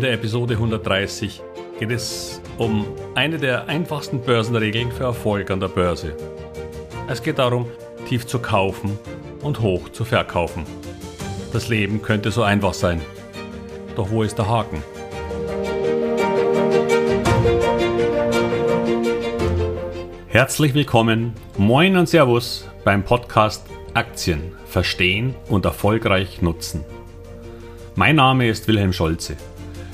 In der Episode 130 geht es um eine der einfachsten Börsenregeln für Erfolg an der Börse. Es geht darum, tief zu kaufen und hoch zu verkaufen. Das Leben könnte so einfach sein. Doch wo ist der Haken? Herzlich willkommen, moin und Servus beim Podcast Aktien verstehen und erfolgreich nutzen. Mein Name ist Wilhelm Scholze.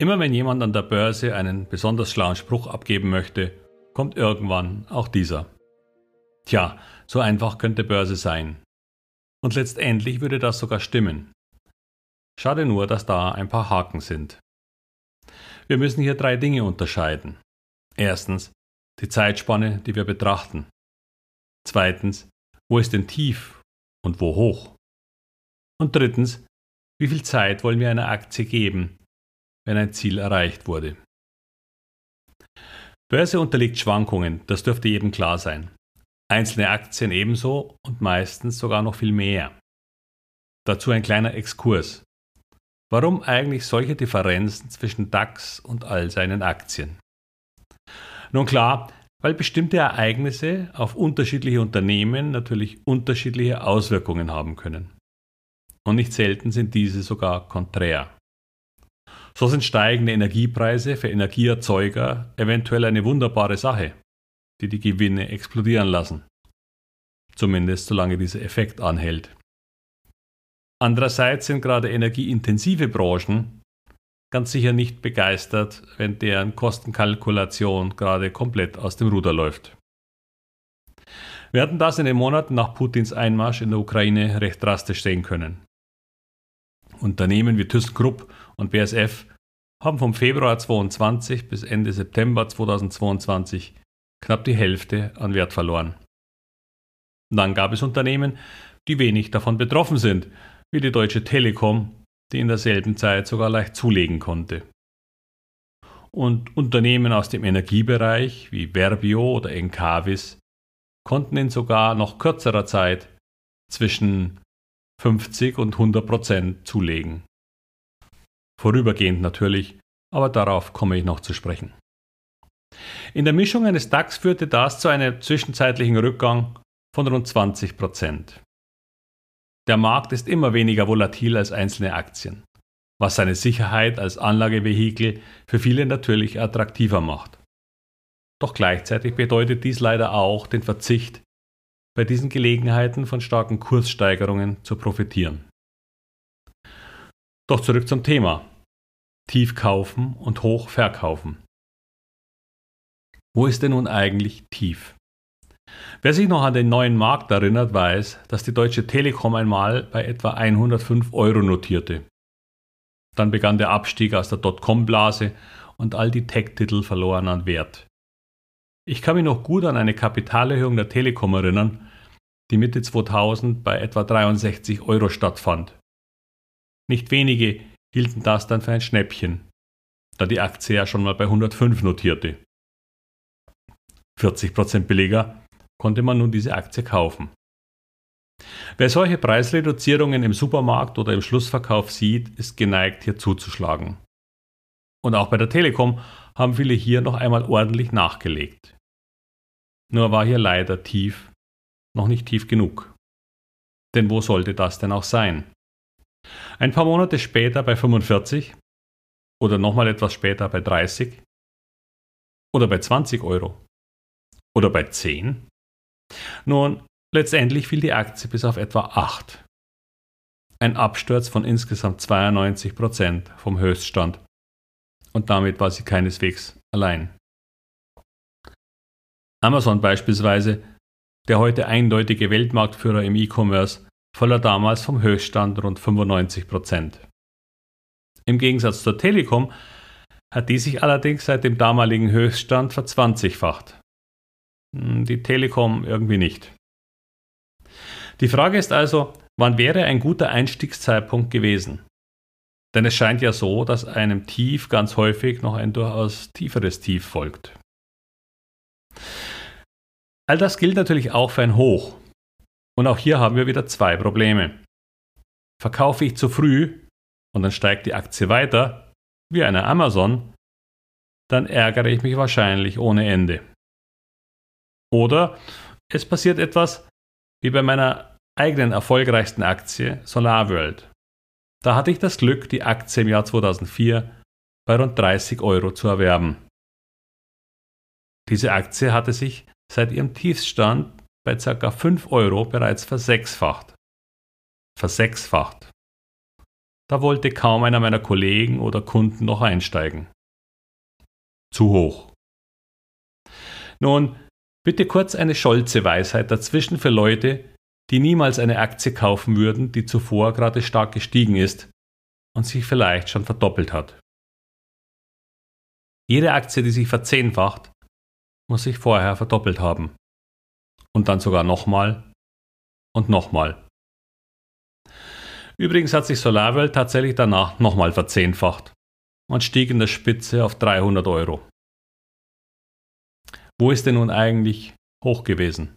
Immer wenn jemand an der Börse einen besonders schlauen Spruch abgeben möchte, kommt irgendwann auch dieser. Tja, so einfach könnte Börse sein. Und letztendlich würde das sogar stimmen. Schade nur, dass da ein paar Haken sind. Wir müssen hier drei Dinge unterscheiden. Erstens die Zeitspanne, die wir betrachten. Zweitens, wo ist denn tief und wo hoch? Und drittens, wie viel Zeit wollen wir einer Aktie geben, wenn ein Ziel erreicht wurde. Börse unterliegt Schwankungen, das dürfte jedem klar sein. Einzelne Aktien ebenso und meistens sogar noch viel mehr. Dazu ein kleiner Exkurs. Warum eigentlich solche Differenzen zwischen DAX und all seinen Aktien? Nun klar, weil bestimmte Ereignisse auf unterschiedliche Unternehmen natürlich unterschiedliche Auswirkungen haben können. Und nicht selten sind diese sogar konträr. So sind steigende Energiepreise für Energieerzeuger eventuell eine wunderbare Sache, die die Gewinne explodieren lassen. Zumindest solange dieser Effekt anhält. Andererseits sind gerade energieintensive Branchen ganz sicher nicht begeistert, wenn deren Kostenkalkulation gerade komplett aus dem Ruder läuft. Wir hatten das in den Monaten nach Putins Einmarsch in der Ukraine recht drastisch sehen können. Unternehmen wie ThyssenKrupp und BSF haben vom Februar 2022 bis Ende September 2022 knapp die Hälfte an Wert verloren. Dann gab es Unternehmen, die wenig davon betroffen sind, wie die Deutsche Telekom, die in derselben Zeit sogar leicht zulegen konnte. Und Unternehmen aus dem Energiebereich wie Verbio oder Encavis konnten in sogar noch kürzerer Zeit zwischen 50 und 100 Prozent zulegen. Vorübergehend natürlich, aber darauf komme ich noch zu sprechen. In der Mischung eines DAX führte das zu einem zwischenzeitlichen Rückgang von rund 20 Prozent. Der Markt ist immer weniger volatil als einzelne Aktien, was seine Sicherheit als Anlagevehikel für viele natürlich attraktiver macht. Doch gleichzeitig bedeutet dies leider auch den Verzicht bei diesen Gelegenheiten von starken Kurssteigerungen zu profitieren. Doch zurück zum Thema. Tief kaufen und hoch verkaufen. Wo ist denn nun eigentlich tief? Wer sich noch an den neuen Markt erinnert, weiß, dass die Deutsche Telekom einmal bei etwa 105 Euro notierte. Dann begann der Abstieg aus der Dotcom-Blase und all die Tech-Titel verloren an Wert. Ich kann mich noch gut an eine Kapitalerhöhung der Telekom erinnern, die Mitte 2000 bei etwa 63 Euro stattfand. Nicht wenige hielten das dann für ein Schnäppchen, da die Aktie ja schon mal bei 105 notierte. 40% billiger konnte man nun diese Aktie kaufen. Wer solche Preisreduzierungen im Supermarkt oder im Schlussverkauf sieht, ist geneigt, hier zuzuschlagen. Und auch bei der Telekom haben viele hier noch einmal ordentlich nachgelegt. Nur war hier leider tief noch nicht tief genug. Denn wo sollte das denn auch sein? Ein paar Monate später bei 45 oder nochmal etwas später bei 30 oder bei 20 Euro oder bei 10? Nun, letztendlich fiel die Aktie bis auf etwa 8. Ein Absturz von insgesamt 92 Prozent vom Höchststand. Und damit war sie keineswegs allein. Amazon beispielsweise der heute eindeutige Weltmarktführer im E-Commerce, verlor damals vom Höchststand rund 95 Prozent. Im Gegensatz zur Telekom hat die sich allerdings seit dem damaligen Höchststand verzwanzigfacht. Hm, die Telekom irgendwie nicht. Die Frage ist also, wann wäre ein guter Einstiegszeitpunkt gewesen? Denn es scheint ja so, dass einem Tief ganz häufig noch ein durchaus tieferes Tief folgt. All das gilt natürlich auch für ein Hoch. Und auch hier haben wir wieder zwei Probleme. Verkaufe ich zu früh und dann steigt die Aktie weiter, wie eine Amazon, dann ärgere ich mich wahrscheinlich ohne Ende. Oder es passiert etwas wie bei meiner eigenen erfolgreichsten Aktie SolarWorld. Da hatte ich das Glück, die Aktie im Jahr 2004 bei rund 30 Euro zu erwerben. Diese Aktie hatte sich seit ihrem Tiefstand bei ca. 5 Euro bereits versechsfacht. Versechsfacht. Da wollte kaum einer meiner Kollegen oder Kunden noch einsteigen. Zu hoch. Nun, bitte kurz eine Scholze-Weisheit dazwischen für Leute, die niemals eine Aktie kaufen würden, die zuvor gerade stark gestiegen ist und sich vielleicht schon verdoppelt hat. Jede Aktie, die sich verzehnfacht, muss sich vorher verdoppelt haben. Und dann sogar nochmal und nochmal. Übrigens hat sich SolarWorld tatsächlich danach nochmal verzehnfacht und stieg in der Spitze auf 300 Euro. Wo ist denn nun eigentlich hoch gewesen?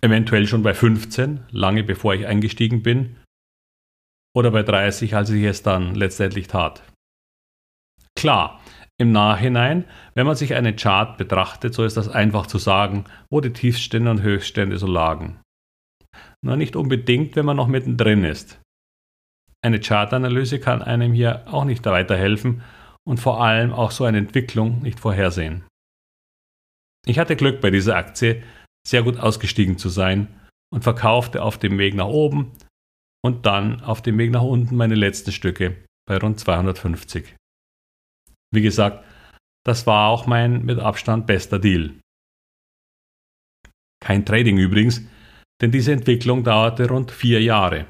Eventuell schon bei 15, lange bevor ich eingestiegen bin, oder bei 30, als ich es dann letztendlich tat. Klar, im Nachhinein, wenn man sich einen Chart betrachtet, so ist das einfach zu sagen, wo die Tiefstände und Höchststände so lagen. Nur nicht unbedingt, wenn man noch mittendrin ist. Eine Chartanalyse kann einem hier auch nicht weiterhelfen und vor allem auch so eine Entwicklung nicht vorhersehen. Ich hatte Glück bei dieser Aktie, sehr gut ausgestiegen zu sein und verkaufte auf dem Weg nach oben und dann auf dem Weg nach unten meine letzten Stücke bei rund 250. Wie gesagt, das war auch mein mit Abstand bester Deal. Kein Trading übrigens, denn diese Entwicklung dauerte rund vier Jahre.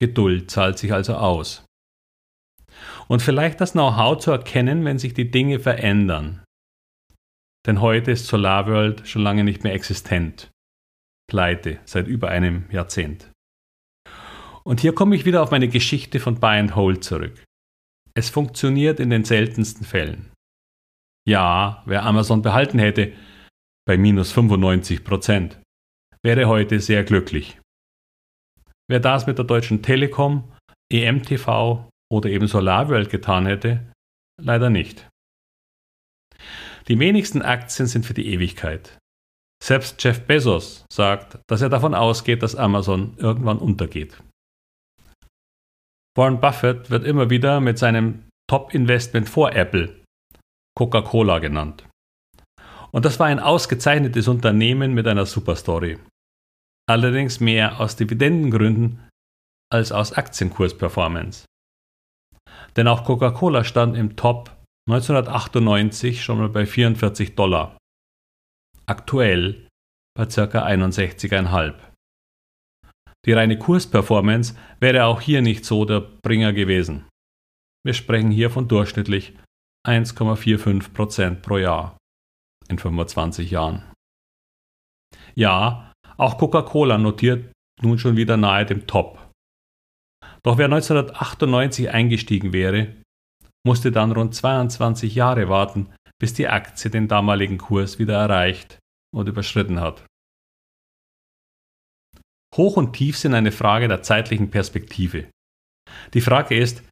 Geduld zahlt sich also aus. Und vielleicht das Know-how zu erkennen, wenn sich die Dinge verändern. Denn heute ist SolarWorld schon lange nicht mehr existent. Pleite seit über einem Jahrzehnt. Und hier komme ich wieder auf meine Geschichte von Buy and Hold zurück. Es funktioniert in den seltensten Fällen. Ja, wer Amazon behalten hätte, bei minus 95 Prozent, wäre heute sehr glücklich. Wer das mit der Deutschen Telekom, EMTV oder eben SolarWorld getan hätte, leider nicht. Die wenigsten Aktien sind für die Ewigkeit. Selbst Jeff Bezos sagt, dass er davon ausgeht, dass Amazon irgendwann untergeht. Warren Buffett wird immer wieder mit seinem Top-Investment vor Apple, Coca-Cola genannt. Und das war ein ausgezeichnetes Unternehmen mit einer Superstory. Allerdings mehr aus Dividendengründen als aus Aktienkursperformance. Denn auch Coca-Cola stand im Top 1998 schon mal bei 44 Dollar. Aktuell bei ca. 61,5. Die reine Kursperformance wäre auch hier nicht so der Bringer gewesen. Wir sprechen hier von durchschnittlich 1,45% pro Jahr in 25 Jahren. Ja, auch Coca-Cola notiert nun schon wieder nahe dem Top. Doch wer 1998 eingestiegen wäre, musste dann rund 22 Jahre warten, bis die Aktie den damaligen Kurs wieder erreicht und überschritten hat. Hoch und Tief sind eine Frage der zeitlichen Perspektive. Die Frage ist,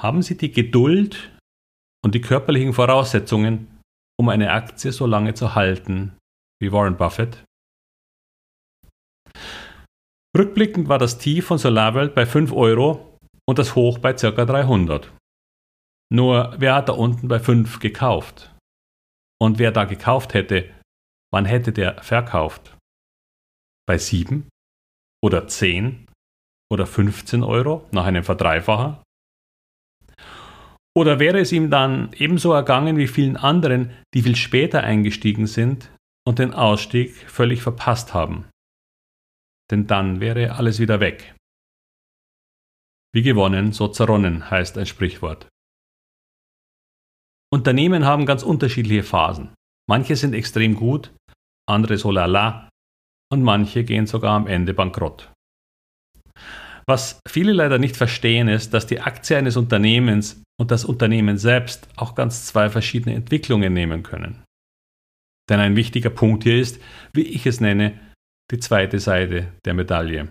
haben Sie die Geduld und die körperlichen Voraussetzungen, um eine Aktie so lange zu halten wie Warren Buffett? Rückblickend war das Tief von SolarWorld bei 5 Euro und das Hoch bei ca. 300. Nur wer hat da unten bei 5 gekauft? Und wer da gekauft hätte, wann hätte der verkauft? Bei 7? Oder 10? Oder 15 Euro nach einem Verdreifacher? Oder wäre es ihm dann ebenso ergangen wie vielen anderen, die viel später eingestiegen sind und den Ausstieg völlig verpasst haben? Denn dann wäre alles wieder weg. Wie gewonnen, so zerronnen heißt ein Sprichwort. Unternehmen haben ganz unterschiedliche Phasen. Manche sind extrem gut, andere so lala und manche gehen sogar am Ende bankrott. Was viele leider nicht verstehen, ist, dass die Aktie eines Unternehmens und das Unternehmen selbst auch ganz zwei verschiedene Entwicklungen nehmen können. Denn ein wichtiger Punkt hier ist, wie ich es nenne, die zweite Seite der Medaille.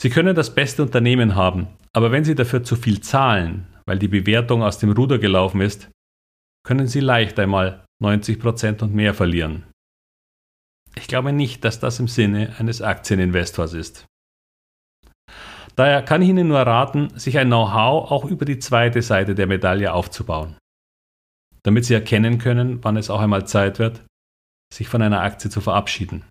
Sie können das beste Unternehmen haben, aber wenn Sie dafür zu viel zahlen, weil die Bewertung aus dem Ruder gelaufen ist, können Sie leicht einmal 90% und mehr verlieren. Ich glaube nicht, dass das im Sinne eines Aktieninvestors ist. Daher kann ich Ihnen nur raten, sich ein Know-how auch über die zweite Seite der Medaille aufzubauen, damit Sie erkennen können, wann es auch einmal Zeit wird, sich von einer Aktie zu verabschieden.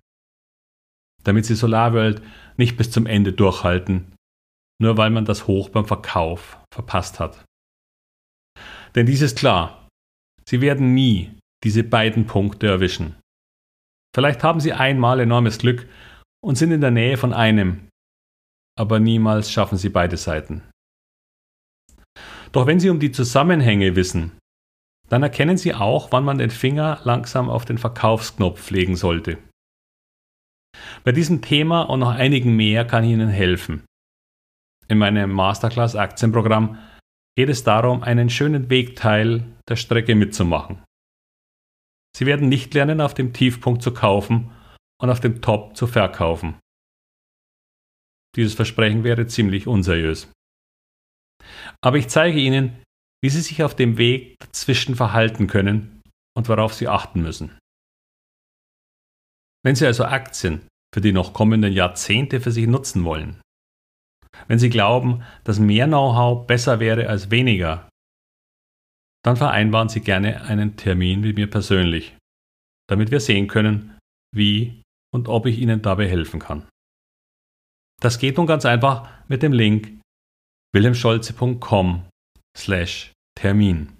Damit Sie SolarWorld nicht bis zum Ende durchhalten, nur weil man das Hoch beim Verkauf verpasst hat. Denn dies ist klar, Sie werden nie diese beiden Punkte erwischen. Vielleicht haben Sie einmal enormes Glück und sind in der Nähe von einem, aber niemals schaffen Sie beide Seiten. Doch wenn Sie um die Zusammenhänge wissen, dann erkennen Sie auch, wann man den Finger langsam auf den Verkaufsknopf legen sollte. Bei diesem Thema und noch einigen mehr kann ich Ihnen helfen. In meinem Masterclass Aktienprogramm geht es darum, einen schönen Wegteil der Strecke mitzumachen. Sie werden nicht lernen, auf dem Tiefpunkt zu kaufen und auf dem Top zu verkaufen. Dieses Versprechen wäre ziemlich unseriös. Aber ich zeige Ihnen, wie Sie sich auf dem Weg dazwischen verhalten können und worauf Sie achten müssen. Wenn Sie also Aktien für die noch kommenden Jahrzehnte für sich nutzen wollen, wenn Sie glauben, dass mehr Know-how besser wäre als weniger, dann vereinbaren Sie gerne einen Termin mit mir persönlich, damit wir sehen können, wie und ob ich Ihnen dabei helfen kann. Das geht nun ganz einfach mit dem Link wilhelmscholze.com slash Termin,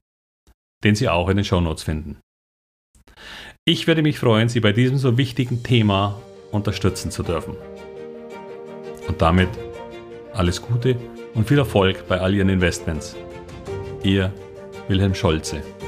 den Sie auch in den Shownotes finden. Ich würde mich freuen, Sie bei diesem so wichtigen Thema unterstützen zu dürfen. Und damit alles Gute und viel Erfolg bei all Ihren Investments. Ihr Wilhelm Scholze.